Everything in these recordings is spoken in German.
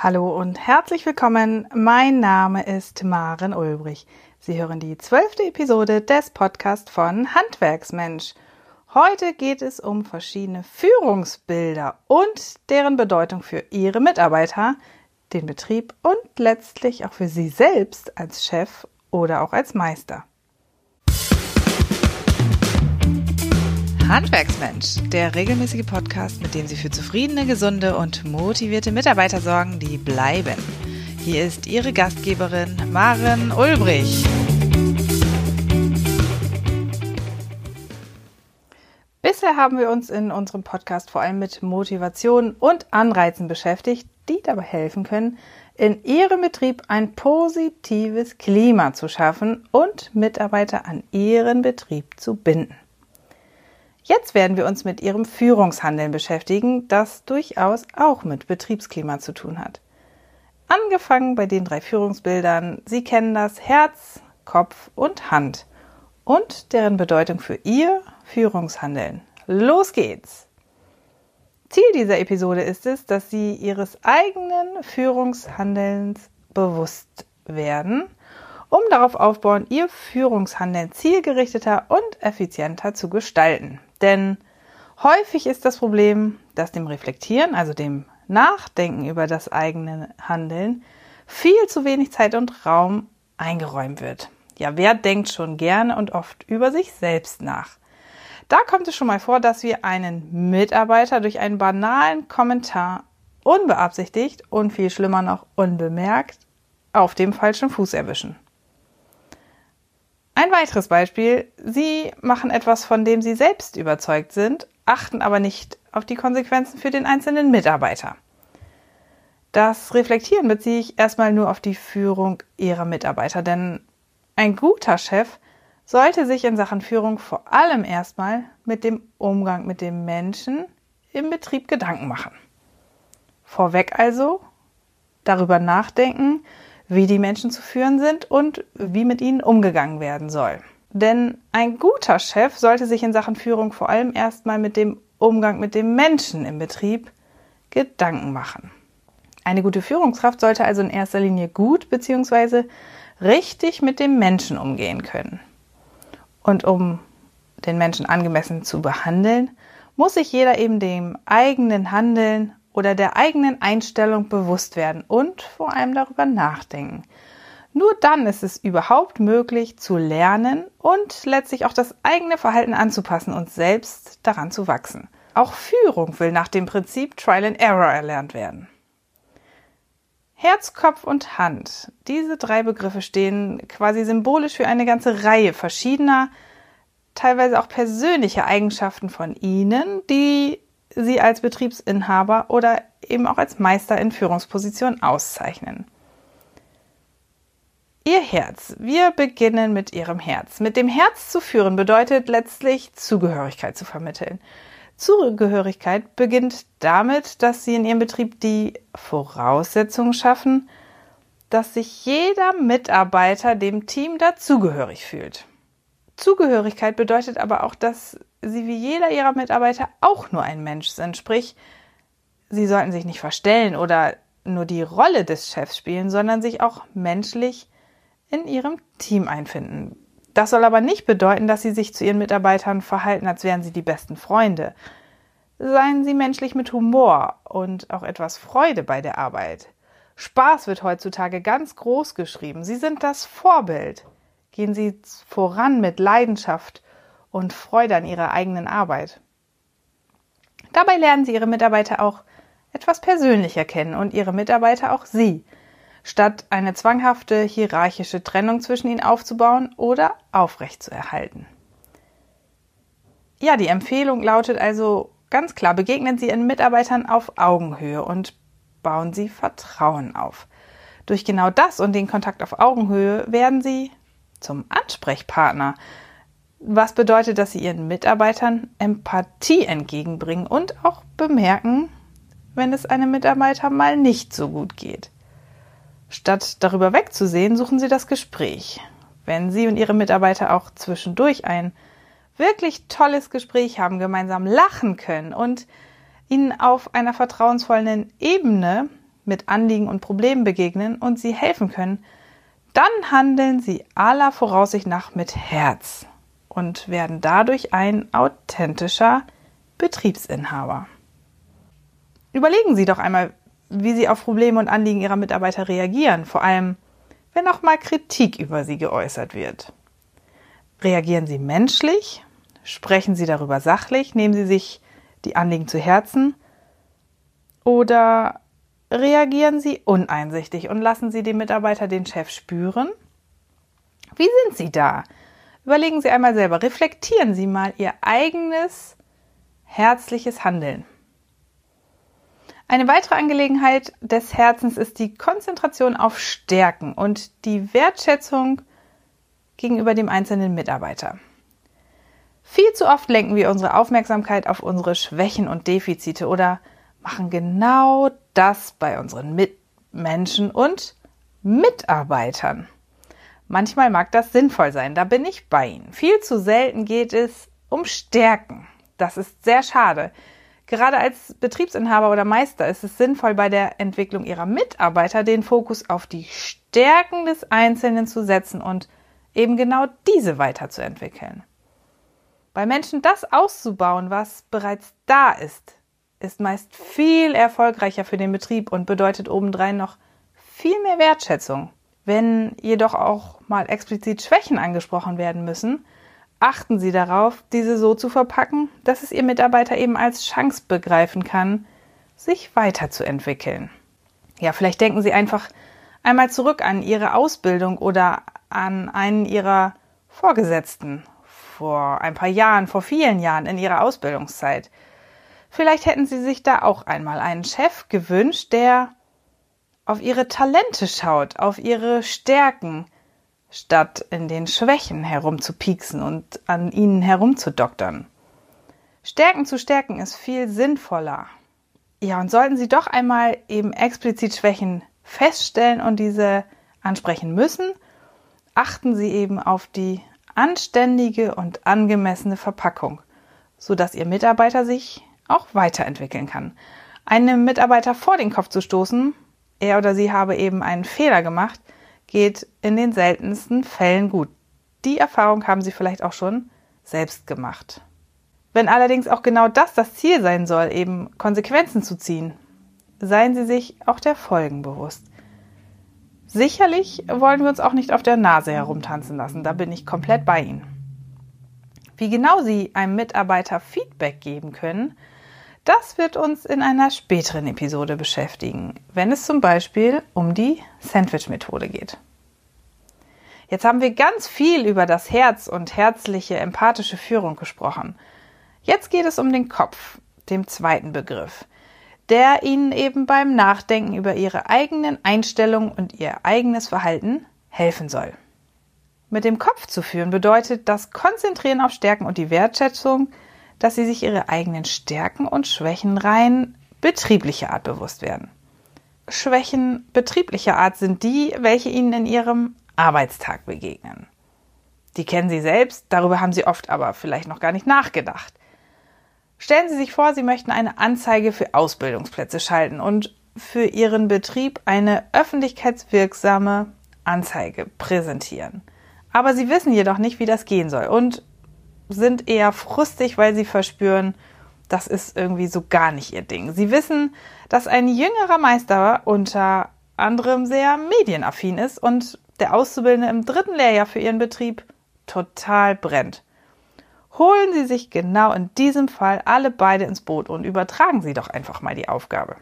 Hallo und herzlich willkommen. Mein Name ist Maren Ulbrich. Sie hören die zwölfte Episode des Podcasts von Handwerksmensch. Heute geht es um verschiedene Führungsbilder und deren Bedeutung für Ihre Mitarbeiter, den Betrieb und letztlich auch für Sie selbst als Chef oder auch als Meister. Handwerksmensch, der regelmäßige Podcast, mit dem Sie für zufriedene, gesunde und motivierte Mitarbeiter sorgen, die bleiben. Hier ist Ihre Gastgeberin Maren Ulbrich. Bisher haben wir uns in unserem Podcast vor allem mit Motivation und Anreizen beschäftigt, die dabei helfen können, in Ihrem Betrieb ein positives Klima zu schaffen und Mitarbeiter an Ihren Betrieb zu binden. Jetzt werden wir uns mit Ihrem Führungshandeln beschäftigen, das durchaus auch mit Betriebsklima zu tun hat. Angefangen bei den drei Führungsbildern, Sie kennen das Herz, Kopf und Hand und deren Bedeutung für Ihr Führungshandeln. Los geht's! Ziel dieser Episode ist es, dass Sie Ihres eigenen Führungshandelns bewusst werden, um darauf aufbauen, Ihr Führungshandeln zielgerichteter und effizienter zu gestalten. Denn häufig ist das Problem, dass dem Reflektieren, also dem Nachdenken über das eigene Handeln, viel zu wenig Zeit und Raum eingeräumt wird. Ja, wer denkt schon gerne und oft über sich selbst nach? Da kommt es schon mal vor, dass wir einen Mitarbeiter durch einen banalen Kommentar unbeabsichtigt und viel schlimmer noch unbemerkt auf dem falschen Fuß erwischen. Ein weiteres Beispiel. Sie machen etwas, von dem Sie selbst überzeugt sind, achten aber nicht auf die Konsequenzen für den einzelnen Mitarbeiter. Das Reflektieren beziehe ich erstmal nur auf die Führung Ihrer Mitarbeiter, denn ein guter Chef sollte sich in Sachen Führung vor allem erstmal mit dem Umgang mit dem Menschen im Betrieb Gedanken machen. Vorweg also darüber nachdenken, wie die Menschen zu führen sind und wie mit ihnen umgegangen werden soll. Denn ein guter Chef sollte sich in Sachen Führung vor allem erstmal mit dem Umgang mit dem Menschen im Betrieb Gedanken machen. Eine gute Führungskraft sollte also in erster Linie gut bzw. richtig mit dem Menschen umgehen können. Und um den Menschen angemessen zu behandeln, muss sich jeder eben dem eigenen Handeln oder der eigenen Einstellung bewusst werden und vor allem darüber nachdenken. Nur dann ist es überhaupt möglich zu lernen und letztlich auch das eigene Verhalten anzupassen und selbst daran zu wachsen. Auch Führung will nach dem Prinzip Trial and Error erlernt werden. Herz, Kopf und Hand. Diese drei Begriffe stehen quasi symbolisch für eine ganze Reihe verschiedener, teilweise auch persönlicher Eigenschaften von Ihnen, die sie als Betriebsinhaber oder eben auch als Meister in Führungsposition auszeichnen. Ihr Herz. Wir beginnen mit Ihrem Herz. Mit dem Herz zu führen bedeutet letztlich Zugehörigkeit zu vermitteln. Zugehörigkeit beginnt damit, dass Sie in Ihrem Betrieb die Voraussetzungen schaffen, dass sich jeder Mitarbeiter dem Team dazugehörig fühlt. Zugehörigkeit bedeutet aber auch, dass sie wie jeder ihrer Mitarbeiter auch nur ein Mensch sind. Sprich, sie sollten sich nicht verstellen oder nur die Rolle des Chefs spielen, sondern sich auch menschlich in ihrem Team einfinden. Das soll aber nicht bedeuten, dass sie sich zu ihren Mitarbeitern verhalten, als wären sie die besten Freunde. Seien sie menschlich mit Humor und auch etwas Freude bei der Arbeit. Spaß wird heutzutage ganz groß geschrieben. Sie sind das Vorbild. Gehen Sie voran mit Leidenschaft und Freude an ihrer eigenen Arbeit. Dabei lernen Sie Ihre Mitarbeiter auch etwas persönlicher kennen und Ihre Mitarbeiter auch Sie, statt eine zwanghafte hierarchische Trennung zwischen ihnen aufzubauen oder aufrechtzuerhalten. Ja, die Empfehlung lautet also ganz klar, begegnen Sie Ihren Mitarbeitern auf Augenhöhe und bauen Sie Vertrauen auf. Durch genau das und den Kontakt auf Augenhöhe werden Sie zum Ansprechpartner was bedeutet, dass sie ihren Mitarbeitern Empathie entgegenbringen und auch bemerken, wenn es einem Mitarbeiter mal nicht so gut geht. Statt darüber wegzusehen, suchen sie das Gespräch. Wenn Sie und Ihre Mitarbeiter auch zwischendurch ein wirklich tolles Gespräch haben, gemeinsam lachen können und Ihnen auf einer vertrauensvollen Ebene mit Anliegen und Problemen begegnen und Sie helfen können, dann handeln Sie aller Voraussicht nach mit Herz und werden dadurch ein authentischer Betriebsinhaber. Überlegen Sie doch einmal, wie Sie auf Probleme und Anliegen Ihrer Mitarbeiter reagieren, vor allem wenn auch mal Kritik über Sie geäußert wird. Reagieren Sie menschlich? Sprechen Sie darüber sachlich? Nehmen Sie sich die Anliegen zu Herzen? Oder reagieren Sie uneinsichtig und lassen Sie den Mitarbeiter den Chef spüren? Wie sind Sie da? Überlegen Sie einmal selber, reflektieren Sie mal Ihr eigenes herzliches Handeln. Eine weitere Angelegenheit des Herzens ist die Konzentration auf Stärken und die Wertschätzung gegenüber dem einzelnen Mitarbeiter. Viel zu oft lenken wir unsere Aufmerksamkeit auf unsere Schwächen und Defizite oder machen genau das bei unseren Mitmenschen und Mitarbeitern. Manchmal mag das sinnvoll sein, da bin ich bei Ihnen. Viel zu selten geht es um Stärken. Das ist sehr schade. Gerade als Betriebsinhaber oder Meister ist es sinnvoll, bei der Entwicklung ihrer Mitarbeiter den Fokus auf die Stärken des Einzelnen zu setzen und eben genau diese weiterzuentwickeln. Bei Menschen das auszubauen, was bereits da ist, ist meist viel erfolgreicher für den Betrieb und bedeutet obendrein noch viel mehr Wertschätzung. Wenn jedoch auch mal explizit Schwächen angesprochen werden müssen, achten Sie darauf, diese so zu verpacken, dass es Ihr Mitarbeiter eben als Chance begreifen kann, sich weiterzuentwickeln. Ja, vielleicht denken Sie einfach einmal zurück an Ihre Ausbildung oder an einen Ihrer Vorgesetzten vor ein paar Jahren, vor vielen Jahren in Ihrer Ausbildungszeit. Vielleicht hätten Sie sich da auch einmal einen Chef gewünscht, der auf Ihre Talente schaut, auf Ihre Stärken, statt in den Schwächen herumzupieksen und an ihnen herumzudoktern. Stärken zu stärken ist viel sinnvoller. Ja, und sollten Sie doch einmal eben explizit Schwächen feststellen und diese ansprechen müssen, achten Sie eben auf die anständige und angemessene Verpackung, sodass Ihr Mitarbeiter sich auch weiterentwickeln kann. Einem Mitarbeiter vor den Kopf zu stoßen, er oder sie habe eben einen Fehler gemacht, geht in den seltensten Fällen gut. Die Erfahrung haben Sie vielleicht auch schon selbst gemacht. Wenn allerdings auch genau das das Ziel sein soll, eben Konsequenzen zu ziehen, seien Sie sich auch der Folgen bewusst. Sicherlich wollen wir uns auch nicht auf der Nase herumtanzen lassen, da bin ich komplett bei Ihnen. Wie genau Sie einem Mitarbeiter Feedback geben können, das wird uns in einer späteren Episode beschäftigen, wenn es zum Beispiel um die Sandwich-Methode geht. Jetzt haben wir ganz viel über das Herz und herzliche, empathische Führung gesprochen. Jetzt geht es um den Kopf, dem zweiten Begriff, der Ihnen eben beim Nachdenken über Ihre eigenen Einstellungen und Ihr eigenes Verhalten helfen soll. Mit dem Kopf zu führen bedeutet das Konzentrieren auf Stärken und die Wertschätzung dass sie sich ihre eigenen Stärken und Schwächen rein betrieblicher Art bewusst werden. Schwächen betrieblicher Art sind die, welche ihnen in ihrem Arbeitstag begegnen. Die kennen sie selbst, darüber haben sie oft aber vielleicht noch gar nicht nachgedacht. Stellen Sie sich vor, Sie möchten eine Anzeige für Ausbildungsplätze schalten und für Ihren Betrieb eine öffentlichkeitswirksame Anzeige präsentieren. Aber Sie wissen jedoch nicht, wie das gehen soll und sind eher frustig, weil sie verspüren, das ist irgendwie so gar nicht ihr Ding. Sie wissen, dass ein jüngerer Meister unter anderem sehr medienaffin ist und der Auszubildende im dritten Lehrjahr für ihren Betrieb total brennt. Holen Sie sich genau in diesem Fall alle beide ins Boot und übertragen Sie doch einfach mal die Aufgabe.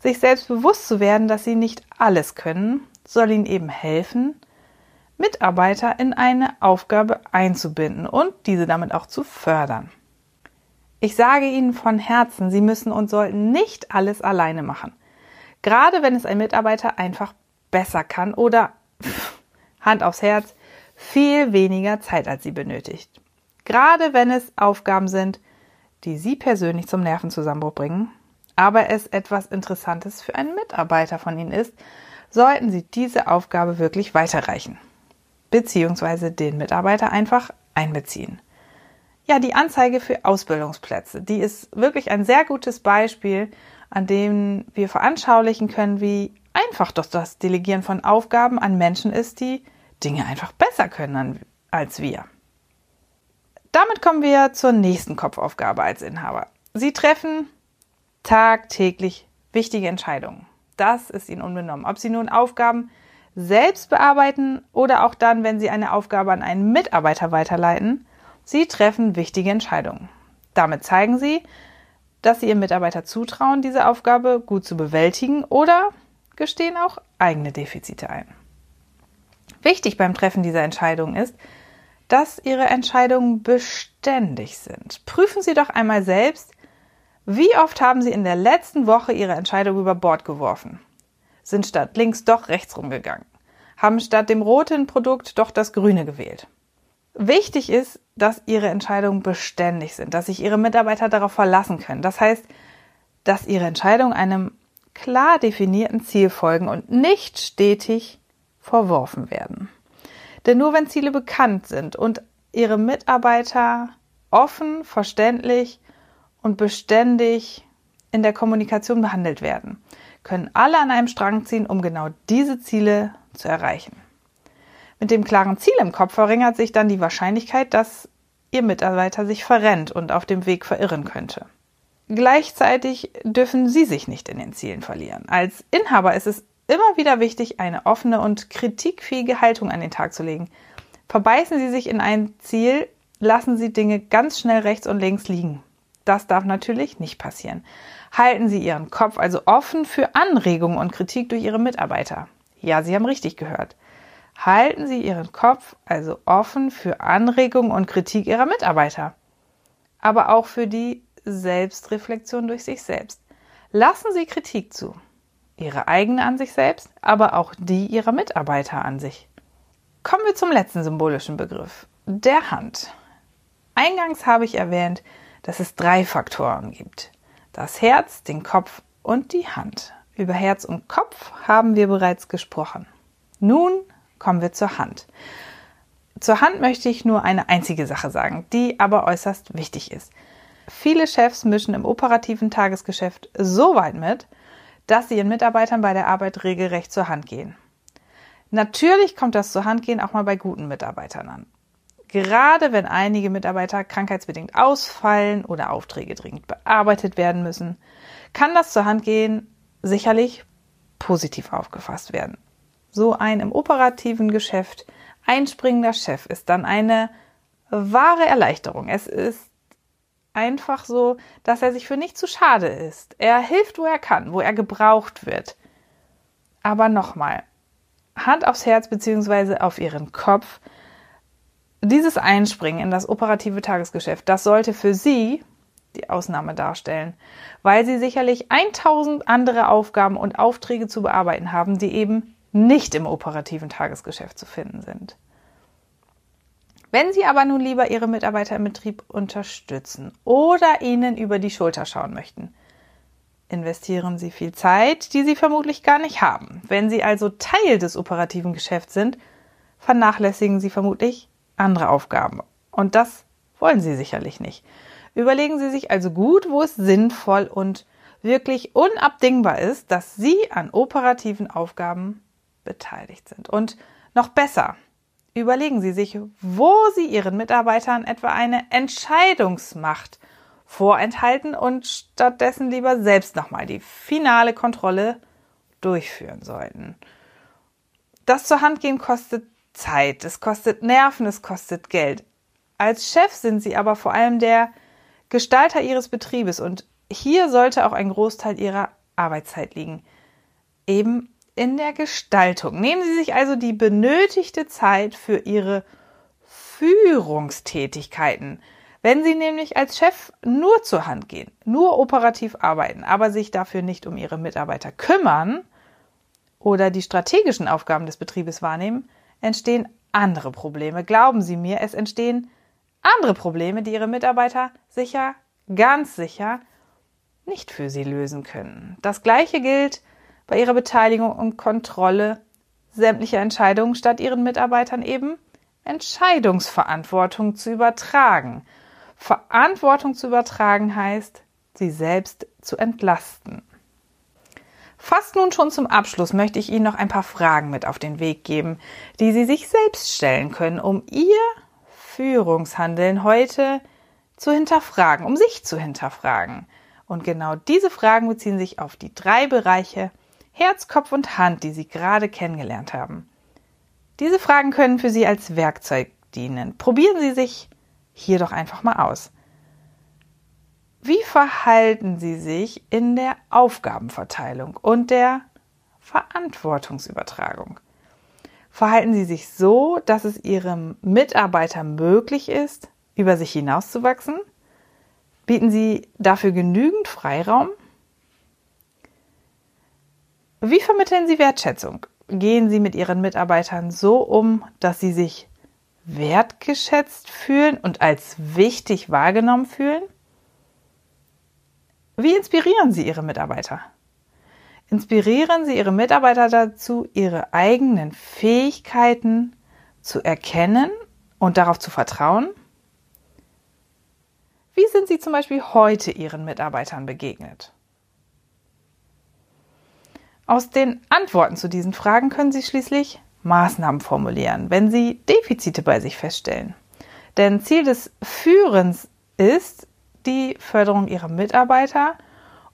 Sich selbst bewusst zu werden, dass Sie nicht alles können, soll Ihnen eben helfen, Mitarbeiter in eine Aufgabe einzubinden und diese damit auch zu fördern. Ich sage Ihnen von Herzen, Sie müssen und sollten nicht alles alleine machen. Gerade wenn es ein Mitarbeiter einfach besser kann oder Hand aufs Herz, viel weniger Zeit als Sie benötigt. Gerade wenn es Aufgaben sind, die Sie persönlich zum Nervenzusammenbruch bringen, aber es etwas Interessantes für einen Mitarbeiter von Ihnen ist, sollten Sie diese Aufgabe wirklich weiterreichen beziehungsweise den Mitarbeiter einfach einbeziehen. Ja, die Anzeige für Ausbildungsplätze, die ist wirklich ein sehr gutes Beispiel, an denen wir veranschaulichen können, wie einfach doch das Delegieren von Aufgaben an Menschen ist, die Dinge einfach besser können als wir. Damit kommen wir zur nächsten Kopfaufgabe als Inhaber. Sie treffen tagtäglich wichtige Entscheidungen. Das ist Ihnen unbenommen. Ob Sie nun Aufgaben selbst bearbeiten oder auch dann, wenn Sie eine Aufgabe an einen Mitarbeiter weiterleiten, Sie treffen wichtige Entscheidungen. Damit zeigen Sie, dass Sie Ihrem Mitarbeiter zutrauen, diese Aufgabe gut zu bewältigen oder gestehen auch eigene Defizite ein. Wichtig beim Treffen dieser Entscheidungen ist, dass Ihre Entscheidungen beständig sind. Prüfen Sie doch einmal selbst, wie oft haben Sie in der letzten Woche Ihre Entscheidung über Bord geworfen? Sind statt links doch rechts rumgegangen? Haben statt dem roten Produkt doch das grüne gewählt? Wichtig ist, dass Ihre Entscheidungen beständig sind, dass sich Ihre Mitarbeiter darauf verlassen können. Das heißt, dass Ihre Entscheidungen einem klar definierten Ziel folgen und nicht stetig verworfen werden. Denn nur wenn Ziele bekannt sind und Ihre Mitarbeiter offen, verständlich und beständig in der Kommunikation behandelt werden, können alle an einem Strang ziehen, um genau diese Ziele zu erreichen. Mit dem klaren Ziel im Kopf verringert sich dann die Wahrscheinlichkeit, dass Ihr Mitarbeiter sich verrennt und auf dem Weg verirren könnte. Gleichzeitig dürfen Sie sich nicht in den Zielen verlieren. Als Inhaber ist es immer wieder wichtig, eine offene und kritikfähige Haltung an den Tag zu legen. Verbeißen Sie sich in ein Ziel, lassen Sie Dinge ganz schnell rechts und links liegen. Das darf natürlich nicht passieren. Halten Sie Ihren Kopf also offen für Anregungen und Kritik durch Ihre Mitarbeiter. Ja, Sie haben richtig gehört. Halten Sie Ihren Kopf also offen für Anregungen und Kritik Ihrer Mitarbeiter. Aber auch für die Selbstreflexion durch sich selbst. Lassen Sie Kritik zu. Ihre eigene an sich selbst, aber auch die Ihrer Mitarbeiter an sich. Kommen wir zum letzten symbolischen Begriff, der Hand. Eingangs habe ich erwähnt, dass es drei Faktoren gibt. Das Herz, den Kopf und die Hand. Über Herz und Kopf haben wir bereits gesprochen. Nun kommen wir zur Hand. Zur Hand möchte ich nur eine einzige Sache sagen, die aber äußerst wichtig ist. Viele Chefs mischen im operativen Tagesgeschäft so weit mit, dass sie ihren Mitarbeitern bei der Arbeit regelrecht zur Hand gehen. Natürlich kommt das zur Handgehen auch mal bei guten Mitarbeitern an. Gerade wenn einige Mitarbeiter krankheitsbedingt ausfallen oder Aufträge dringend bearbeitet werden müssen, kann das zur Handgehen sicherlich positiv aufgefasst werden. So ein im operativen Geschäft einspringender Chef ist dann eine wahre Erleichterung. Es ist einfach so, dass er sich für nicht zu schade ist. Er hilft, wo er kann, wo er gebraucht wird. Aber nochmal, Hand aufs Herz bzw. auf Ihren Kopf. Dieses Einspringen in das operative Tagesgeschäft, das sollte für Sie die Ausnahme darstellen, weil Sie sicherlich 1000 andere Aufgaben und Aufträge zu bearbeiten haben, die eben nicht im operativen Tagesgeschäft zu finden sind. Wenn Sie aber nun lieber Ihre Mitarbeiter im Betrieb unterstützen oder ihnen über die Schulter schauen möchten, investieren Sie viel Zeit, die Sie vermutlich gar nicht haben. Wenn Sie also Teil des operativen Geschäfts sind, vernachlässigen Sie vermutlich andere Aufgaben. Und das wollen Sie sicherlich nicht. Überlegen Sie sich also gut, wo es sinnvoll und wirklich unabdingbar ist, dass Sie an operativen Aufgaben beteiligt sind. Und noch besser, Überlegen Sie sich, wo Sie Ihren Mitarbeitern etwa eine Entscheidungsmacht vorenthalten und stattdessen lieber selbst nochmal die finale Kontrolle durchführen sollten. Das zur Hand gehen kostet Zeit, es kostet Nerven, es kostet Geld. Als Chef sind Sie aber vor allem der Gestalter Ihres Betriebes und hier sollte auch ein Großteil Ihrer Arbeitszeit liegen. Eben in der Gestaltung. Nehmen Sie sich also die benötigte Zeit für Ihre Führungstätigkeiten. Wenn Sie nämlich als Chef nur zur Hand gehen, nur operativ arbeiten, aber sich dafür nicht um Ihre Mitarbeiter kümmern oder die strategischen Aufgaben des Betriebes wahrnehmen, entstehen andere Probleme. Glauben Sie mir, es entstehen andere Probleme, die Ihre Mitarbeiter sicher, ganz sicher nicht für Sie lösen können. Das Gleiche gilt bei ihrer Beteiligung und Kontrolle sämtlicher Entscheidungen statt ihren Mitarbeitern eben Entscheidungsverantwortung zu übertragen. Verantwortung zu übertragen heißt, sie selbst zu entlasten. Fast nun schon zum Abschluss möchte ich Ihnen noch ein paar Fragen mit auf den Weg geben, die Sie sich selbst stellen können, um Ihr Führungshandeln heute zu hinterfragen, um sich zu hinterfragen. Und genau diese Fragen beziehen sich auf die drei Bereiche Herz, Kopf und Hand, die Sie gerade kennengelernt haben. Diese Fragen können für Sie als Werkzeug dienen. Probieren Sie sich hier doch einfach mal aus. Wie verhalten Sie sich in der Aufgabenverteilung und der Verantwortungsübertragung? Verhalten Sie sich so, dass es Ihrem Mitarbeiter möglich ist, über sich hinauszuwachsen? Bieten Sie dafür genügend Freiraum? Wie vermitteln Sie Wertschätzung? Gehen Sie mit Ihren Mitarbeitern so um, dass sie sich wertgeschätzt fühlen und als wichtig wahrgenommen fühlen? Wie inspirieren Sie Ihre Mitarbeiter? Inspirieren Sie Ihre Mitarbeiter dazu, ihre eigenen Fähigkeiten zu erkennen und darauf zu vertrauen? Wie sind Sie zum Beispiel heute Ihren Mitarbeitern begegnet? Aus den Antworten zu diesen Fragen können Sie schließlich Maßnahmen formulieren, wenn Sie Defizite bei sich feststellen. Denn Ziel des Führens ist, die Förderung ihrer Mitarbeiter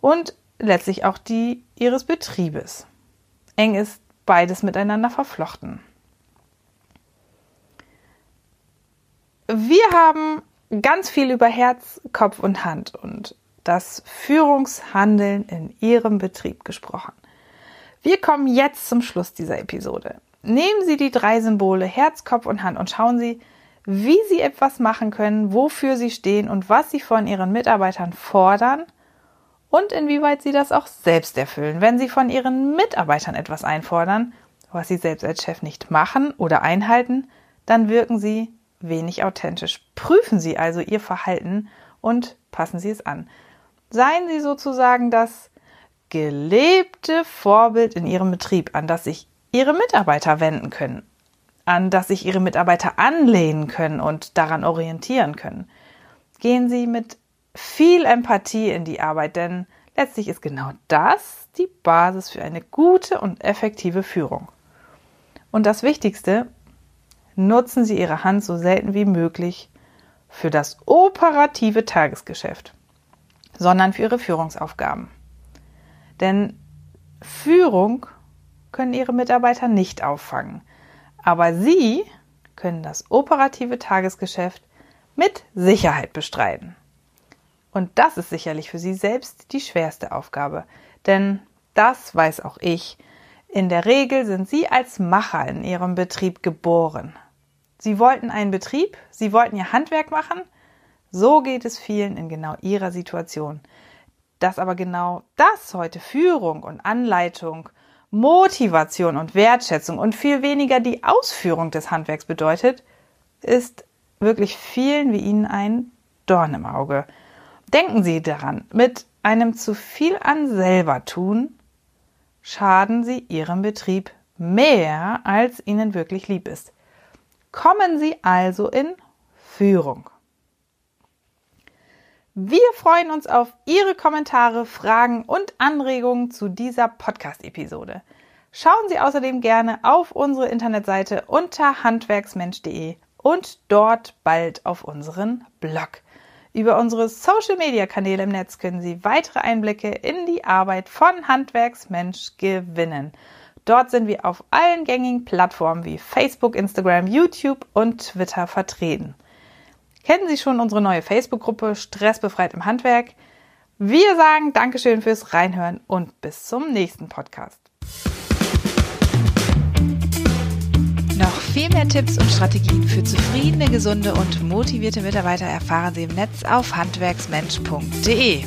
und letztlich auch die ihres Betriebes. Eng ist beides miteinander verflochten. Wir haben ganz viel über Herz, Kopf und Hand und das Führungshandeln in Ihrem Betrieb gesprochen. Wir kommen jetzt zum Schluss dieser Episode. Nehmen Sie die drei Symbole Herz, Kopf und Hand und schauen Sie, wie sie etwas machen können, wofür sie stehen und was sie von ihren Mitarbeitern fordern und inwieweit sie das auch selbst erfüllen. Wenn sie von ihren Mitarbeitern etwas einfordern, was sie selbst als Chef nicht machen oder einhalten, dann wirken sie wenig authentisch. Prüfen Sie also Ihr Verhalten und passen Sie es an. Seien Sie sozusagen das gelebte Vorbild in Ihrem Betrieb, an das sich Ihre Mitarbeiter wenden können an das sich Ihre Mitarbeiter anlehnen können und daran orientieren können. Gehen Sie mit viel Empathie in die Arbeit, denn letztlich ist genau das die Basis für eine gute und effektive Führung. Und das Wichtigste, nutzen Sie Ihre Hand so selten wie möglich für das operative Tagesgeschäft, sondern für Ihre Führungsaufgaben. Denn Führung können Ihre Mitarbeiter nicht auffangen. Aber Sie können das operative Tagesgeschäft mit Sicherheit bestreiten. Und das ist sicherlich für Sie selbst die schwerste Aufgabe. Denn das weiß auch ich. In der Regel sind Sie als Macher in Ihrem Betrieb geboren. Sie wollten einen Betrieb, Sie wollten Ihr Handwerk machen. So geht es vielen in genau Ihrer Situation. Dass aber genau das heute Führung und Anleitung Motivation und Wertschätzung und viel weniger die Ausführung des Handwerks bedeutet, ist wirklich vielen wie Ihnen ein Dorn im Auge. Denken Sie daran, mit einem zu viel an selber tun, schaden Sie Ihrem Betrieb mehr, als Ihnen wirklich lieb ist. Kommen Sie also in Führung. Wir freuen uns auf Ihre Kommentare, Fragen und Anregungen zu dieser Podcast-Episode. Schauen Sie außerdem gerne auf unsere Internetseite unter handwerksmensch.de und dort bald auf unseren Blog. Über unsere Social-Media-Kanäle im Netz können Sie weitere Einblicke in die Arbeit von Handwerksmensch gewinnen. Dort sind wir auf allen gängigen Plattformen wie Facebook, Instagram, YouTube und Twitter vertreten. Kennen Sie schon unsere neue Facebook-Gruppe Stressbefreit im Handwerk? Wir sagen Dankeschön fürs Reinhören und bis zum nächsten Podcast. Noch viel mehr Tipps und Strategien für zufriedene, gesunde und motivierte Mitarbeiter erfahren Sie im Netz auf handwerksmensch.de.